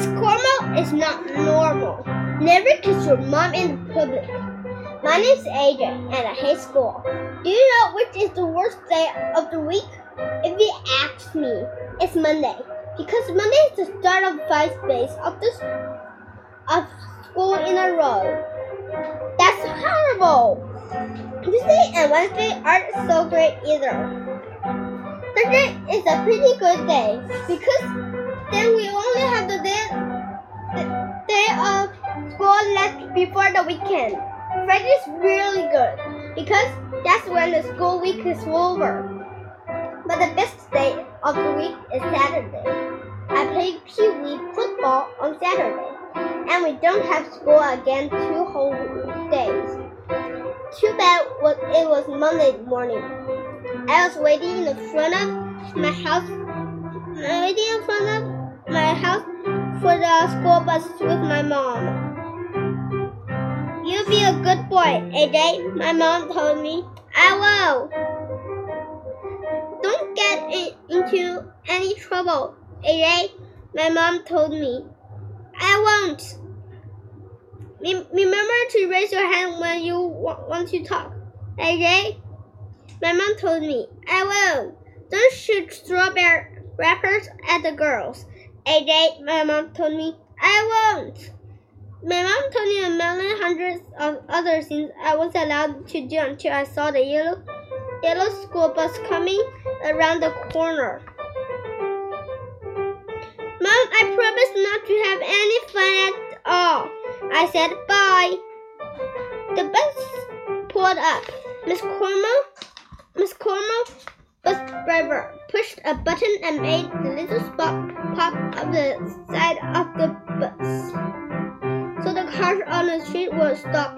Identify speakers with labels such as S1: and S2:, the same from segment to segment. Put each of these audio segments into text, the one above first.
S1: Miss Kormel is not normal. Never kiss your mom in public. My name's AJ and I hate school. Do you know which is the worst day of the week? If you ask me, it's Monday. Because Monday is the start of five days of this of school in a row. That's horrible. Tuesday and Wednesday aren't so great either. Thursday is a pretty good day because then we only have the before the weekend. Friday is really good because that's when the school week is over. But the best day of the week is Saturday. I play Pee Wee football on Saturday, and we don't have school again two whole days. Too bad it was Monday morning. I was waiting in the front of my house, waiting in front of my house for the school bus with my mom. Good boy, AJ. My mom told me. I will. Don't get in, into any trouble, AJ. My mom told me. I won't. Remember to raise your hand when you want to talk. AJ? My mom told me. I will. Don't shoot strawberry wrappers at the girls. AJ, my mom told me. I won't. My mom told me a million hundreds of other things I was allowed to do until I saw the yellow, yellow school bus coming around the corner. Mom, I promise not to have any fun at all. I said bye. The bus pulled up. Miss Kormel, Miss Kormel, bus driver, pushed a button and made the little spot pop up the side of the stop.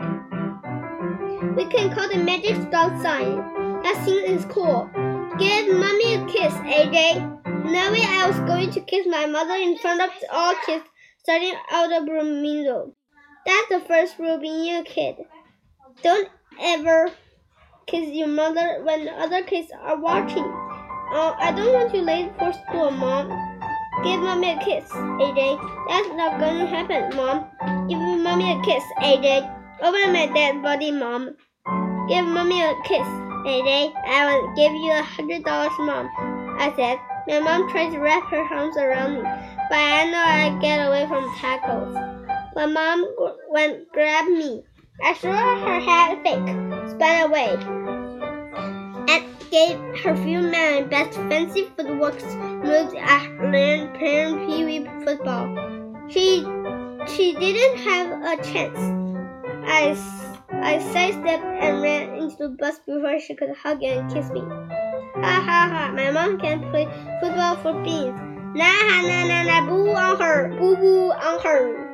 S1: We can call the magic stop sign. That thing is cool. Give mommy a kiss, AJ. Knowing I was going to kiss my mother in front of all kids starting out of Bloomingdale. That's the first rule being a kid. Don't ever kiss your mother when other kids are watching. Oh, I don't want you late for school, Mom. Give mommy a kiss, AJ. That's not gonna happen, Mom. Give mommy a kiss, AJ. Open my dead body, Mom. Give mommy a kiss, AJ. I will give you a hundred dollars, Mom. I said. My mom tried to wrap her arms around me, but I know I'd get away from tackles. When mom went grab me, I saw her head fake, spun away, and gave her few my best fancy footwork moves I learned playing Pee Wee football. She she didn't have a chance. I I sidestepped and ran into the bus before she could hug and kiss me. Ha ha ha! My mom can play football for beans. Nah na na nah! Boo on her! Boo boo on her!